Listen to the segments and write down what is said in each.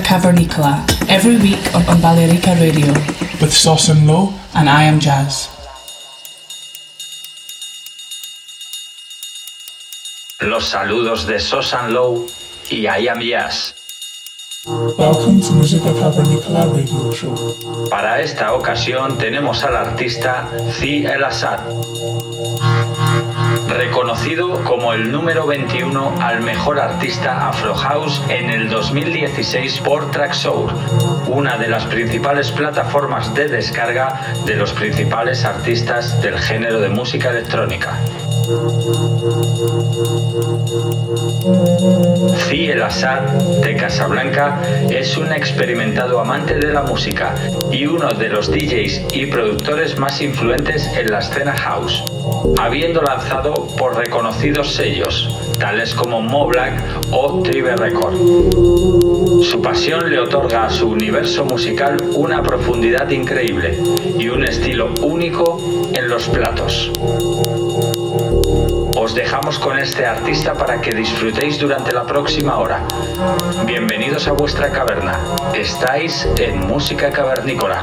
Cavernicola every week on, Balearica Radio with Sauce and Low and I am Jazz. Los saludos de Sosan Low y I Am Jazz. Welcome to Musica Cavernicola radio show. Para esta ocasión tenemos al artista Zi El Assad, reconocido como el número 21 al mejor artista Afro House en el 2016 por Traxsour, una de las principales plataformas de descarga de los principales artistas del género de música electrónica. Zi El Assad de Casablanca es un experimentado amante de la música y uno de los DJs y productores más influentes en la escena house, habiendo lanzado por reconocidos sellos, tales como Mo Black o Tribe Record. Su pasión le otorga a su universo musical una profundidad increíble y un estilo único en los platos. Os dejamos con este artista para que disfrutéis durante la próxima hora. Bienvenidos a vuestra caverna. Estáis en Música Cavernícola.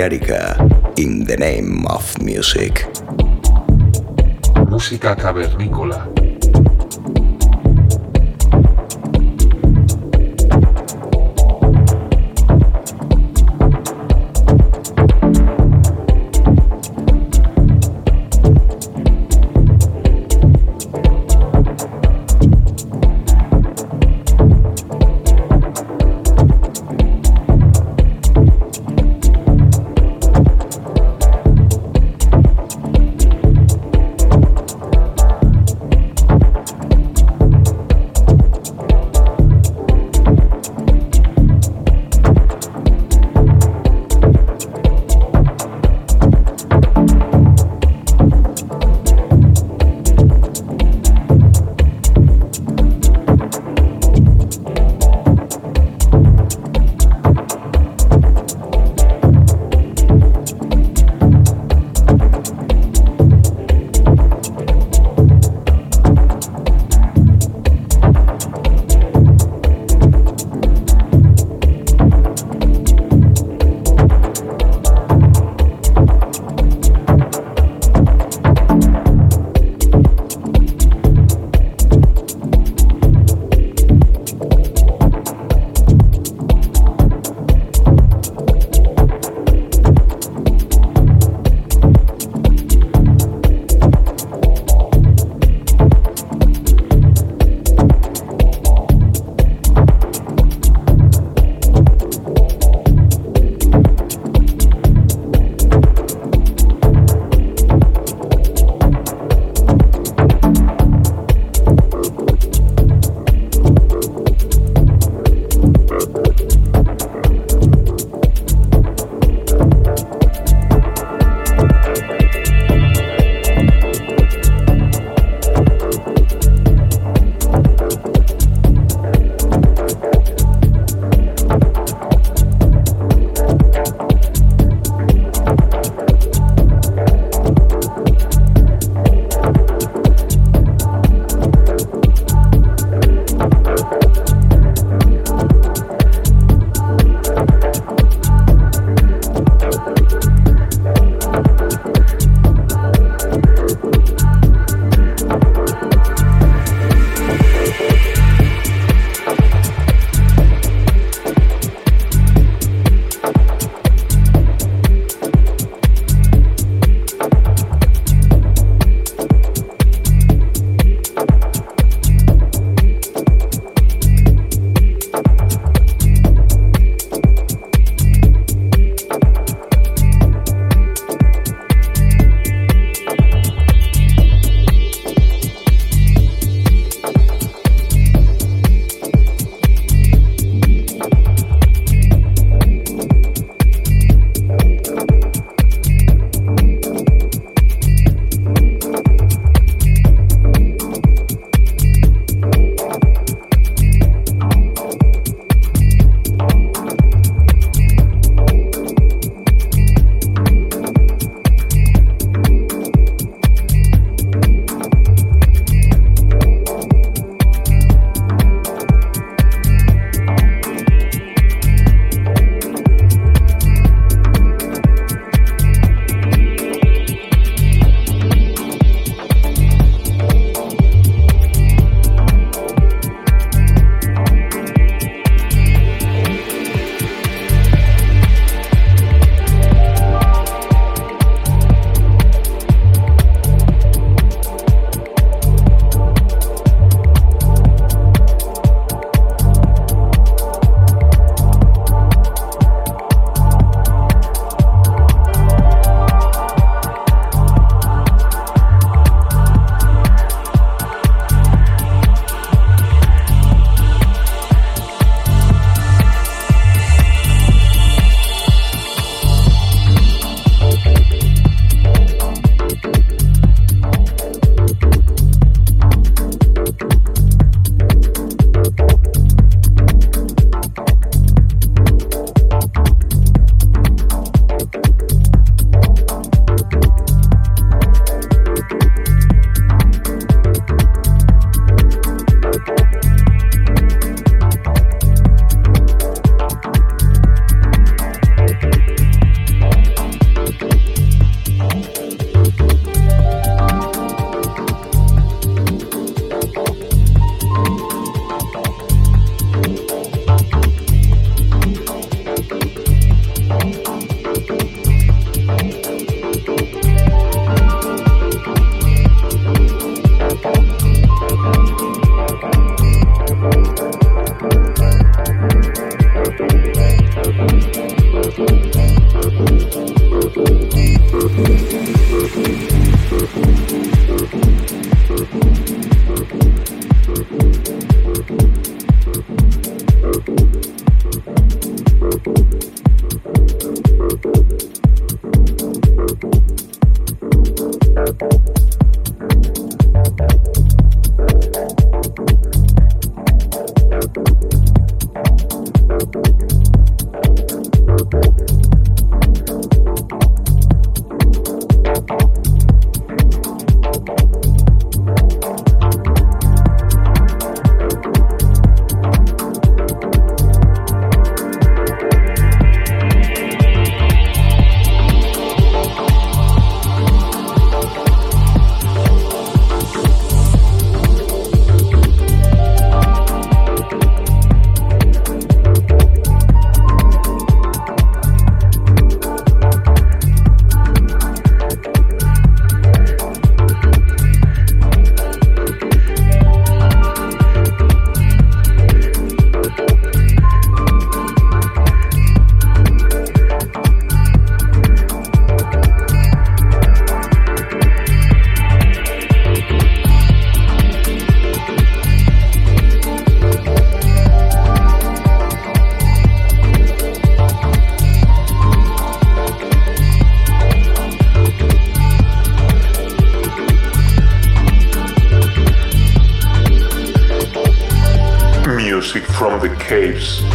Erika.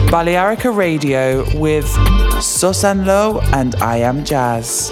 Balearica Radio with Susan Low and I Am Jazz.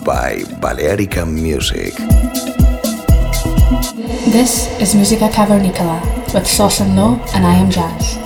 By Balearica Music. This is Musica Cavernicola with Sauce and Low and I am Jazz.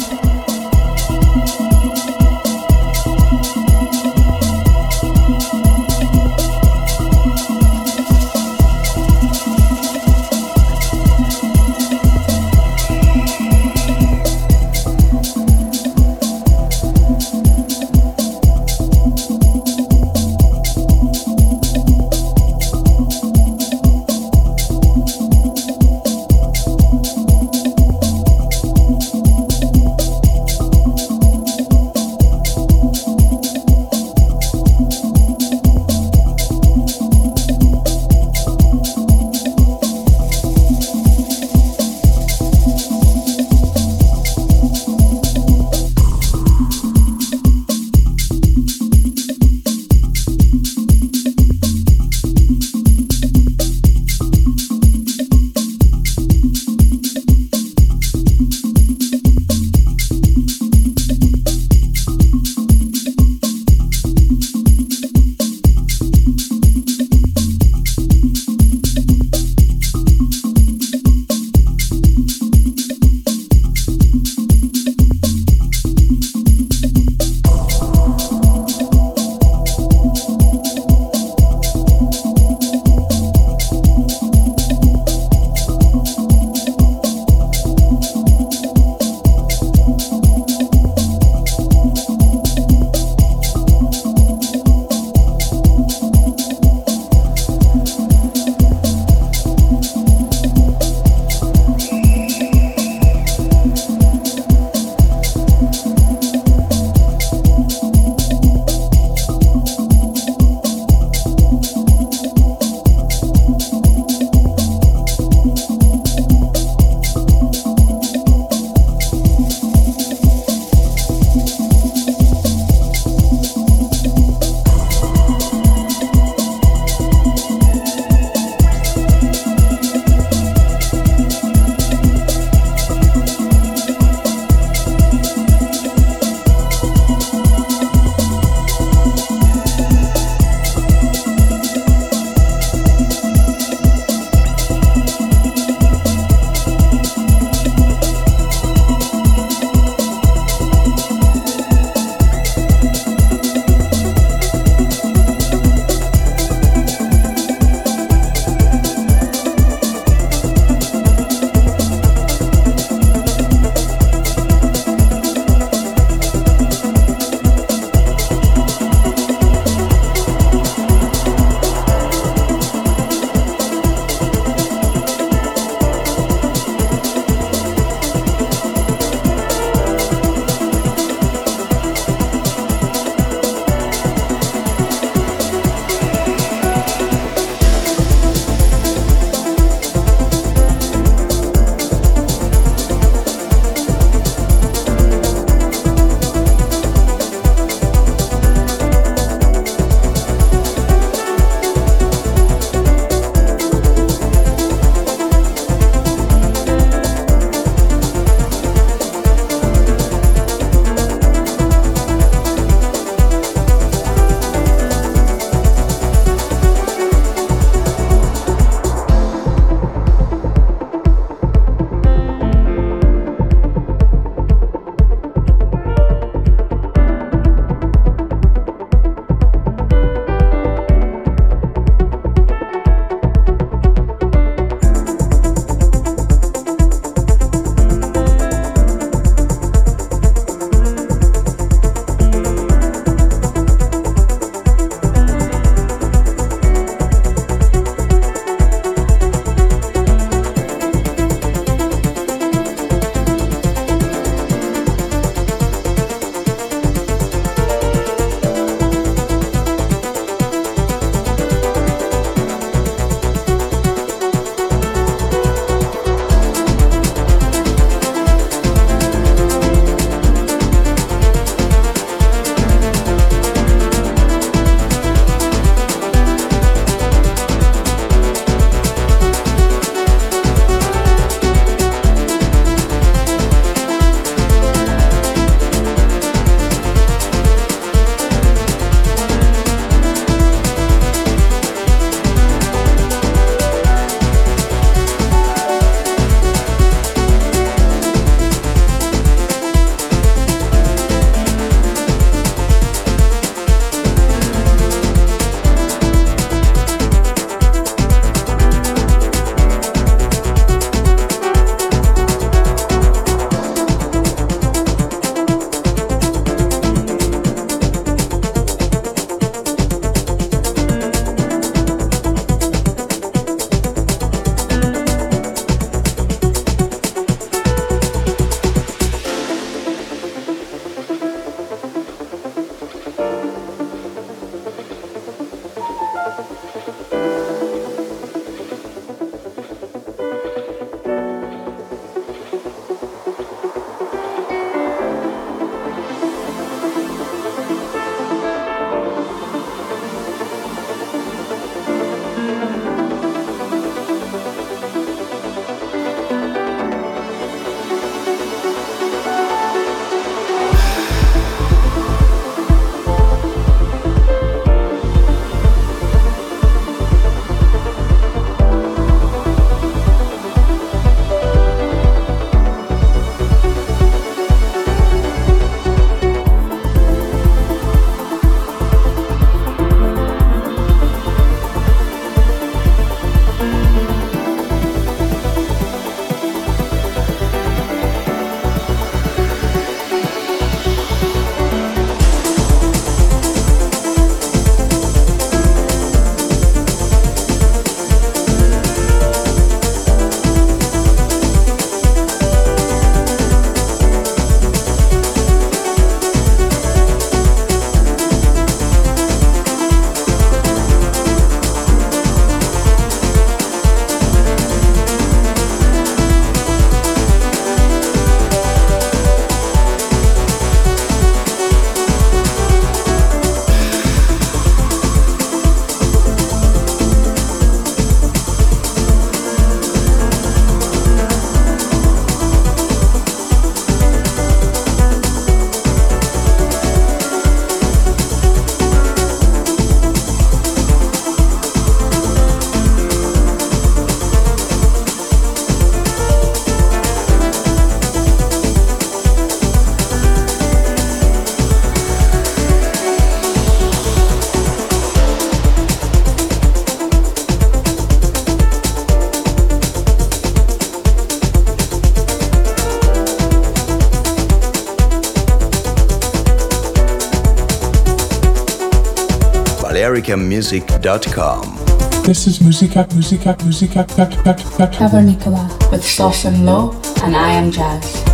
balearicamusic.com. This is Musica, Musica, Musica, Cavernicola with Sauce and Low, and I am Jazz.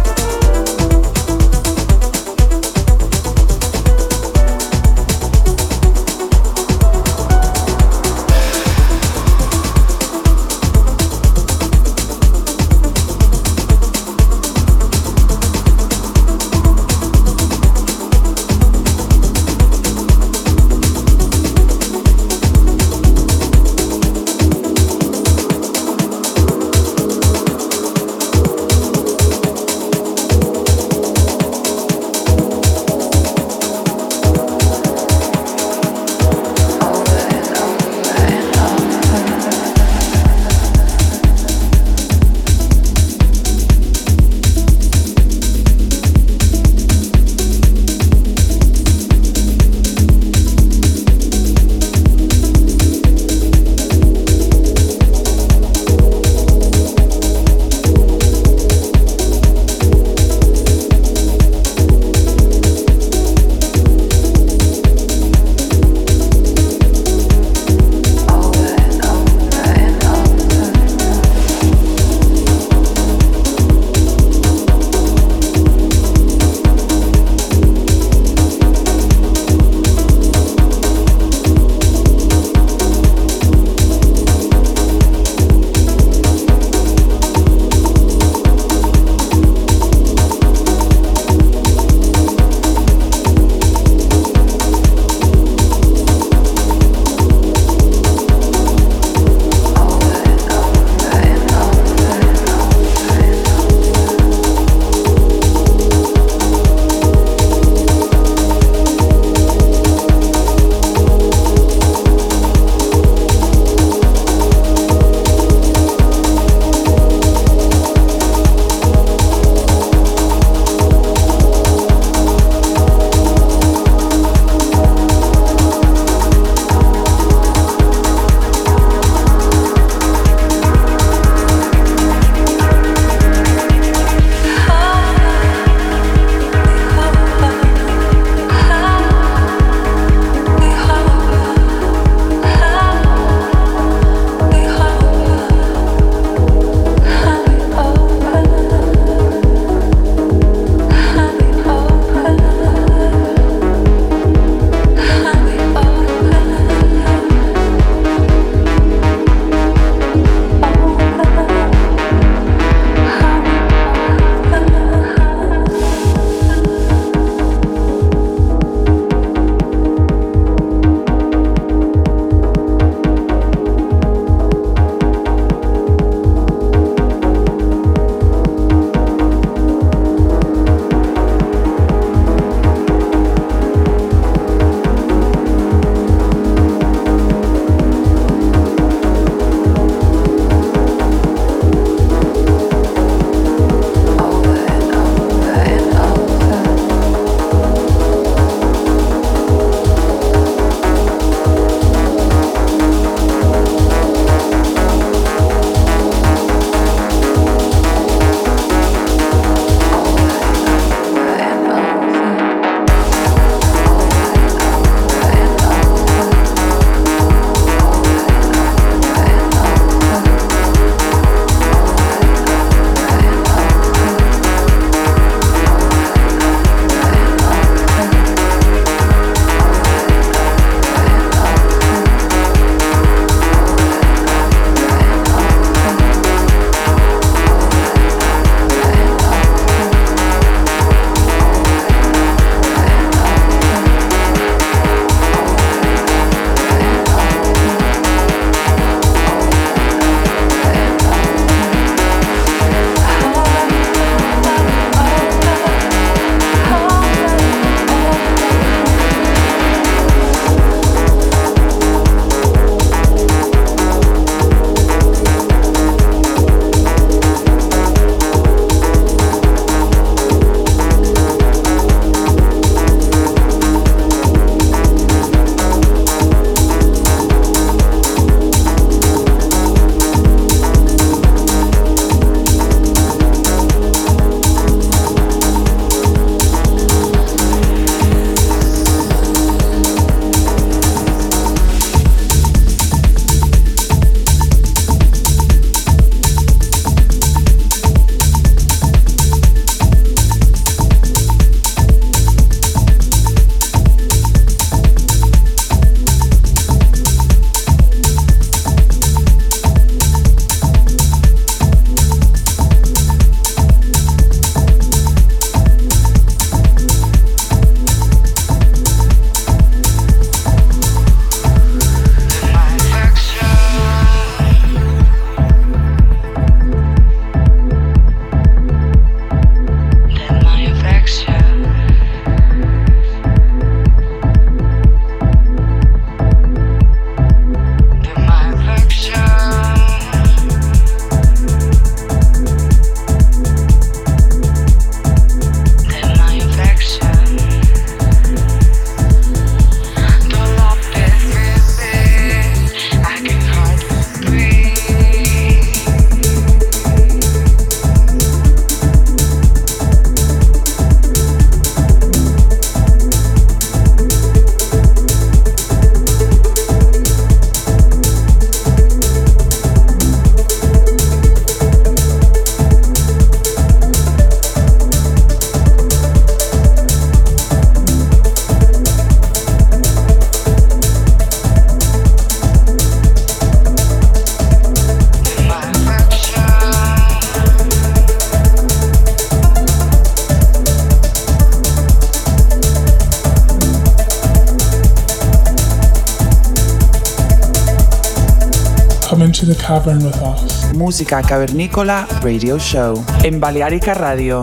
Into the cavern with us. Música Cavernícola Radio Show en Balearica Radio.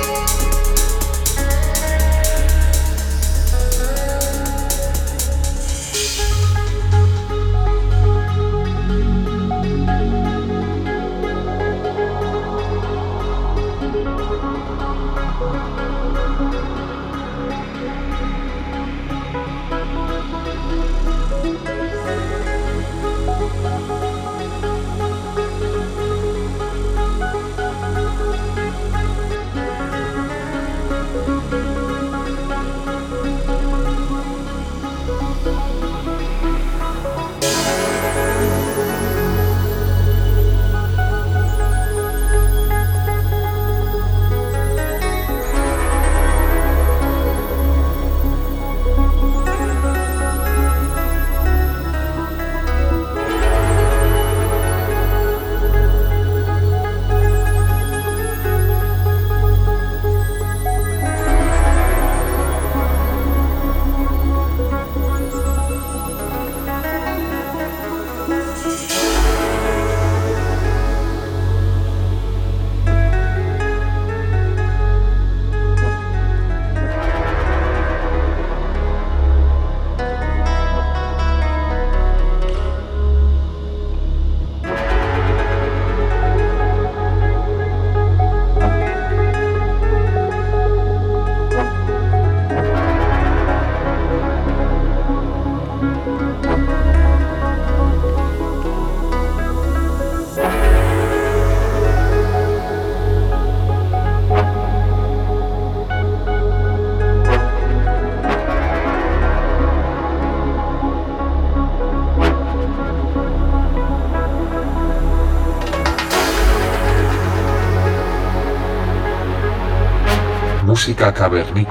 Música cavernícola.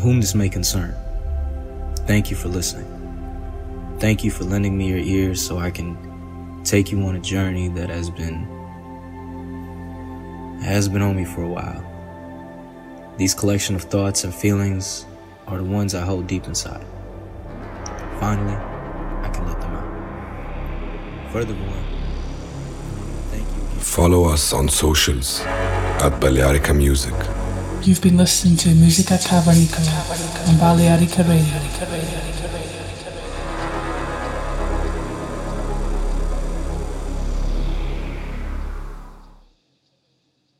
Whom this may concern, thank you for listening. Thank you for lending me your ears so I can take you on a journey that has been has been on me for a while. These collection of thoughts and feelings are the ones I hold deep inside. Finally, I can let them out. Furthermore, thank you. Follow us on socials at Balearica Music. You've been listening to Musica Cavernicola on Balearica Radio.